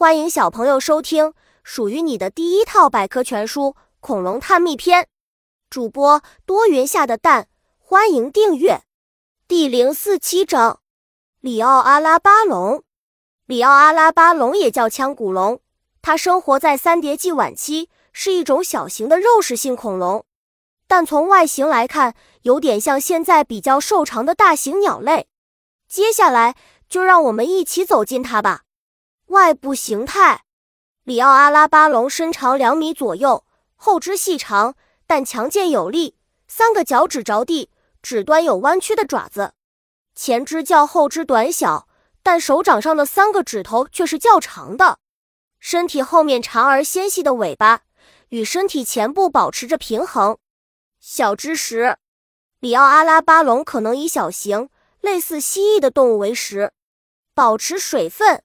欢迎小朋友收听属于你的第一套百科全书《恐龙探秘篇》，主播多云下的蛋，欢迎订阅。第零四七章：里奥阿拉巴龙。里奥阿拉巴龙也叫腔骨龙，它生活在三叠纪晚期，是一种小型的肉食性恐龙，但从外形来看，有点像现在比较瘦长的大型鸟类。接下来就让我们一起走进它吧。外部形态，里奥阿拉巴龙身长两米左右，后肢细长但强健有力，三个脚趾着地，指端有弯曲的爪子。前肢较后肢短小，但手掌上的三个指头却是较长的。身体后面长而纤细的尾巴与身体前部保持着平衡。小知识：里奥阿拉巴龙可能以小型类似蜥蜴的动物为食，保持水分。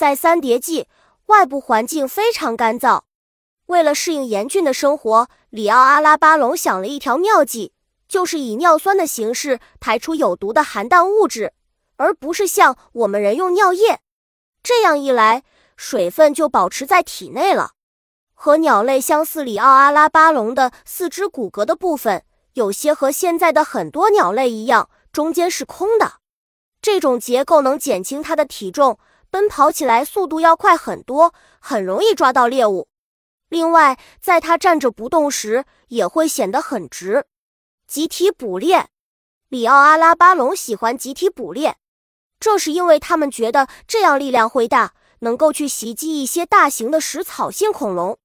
在三叠纪，外部环境非常干燥。为了适应严峻的生活，里奥阿拉巴龙想了一条妙计，就是以尿酸的形式排出有毒的含氮物质，而不是像我们人用尿液。这样一来，水分就保持在体内了。和鸟类相似，里奥阿拉巴龙的四肢骨骼的部分有些和现在的很多鸟类一样，中间是空的。这种结构能减轻它的体重。奔跑起来速度要快很多，很容易抓到猎物。另外，在它站着不动时，也会显得很直。集体捕猎，里奥阿拉巴龙喜欢集体捕猎，这是因为他们觉得这样力量会大，能够去袭击一些大型的食草性恐龙。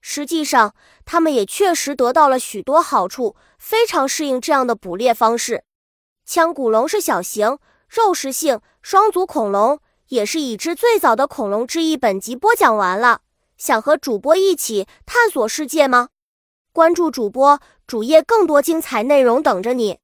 实际上，它们也确实得到了许多好处，非常适应这样的捕猎方式。腔骨龙是小型肉食性双足恐龙。也是已知最早的恐龙之一。本集播讲完了，想和主播一起探索世界吗？关注主播主页，更多精彩内容等着你。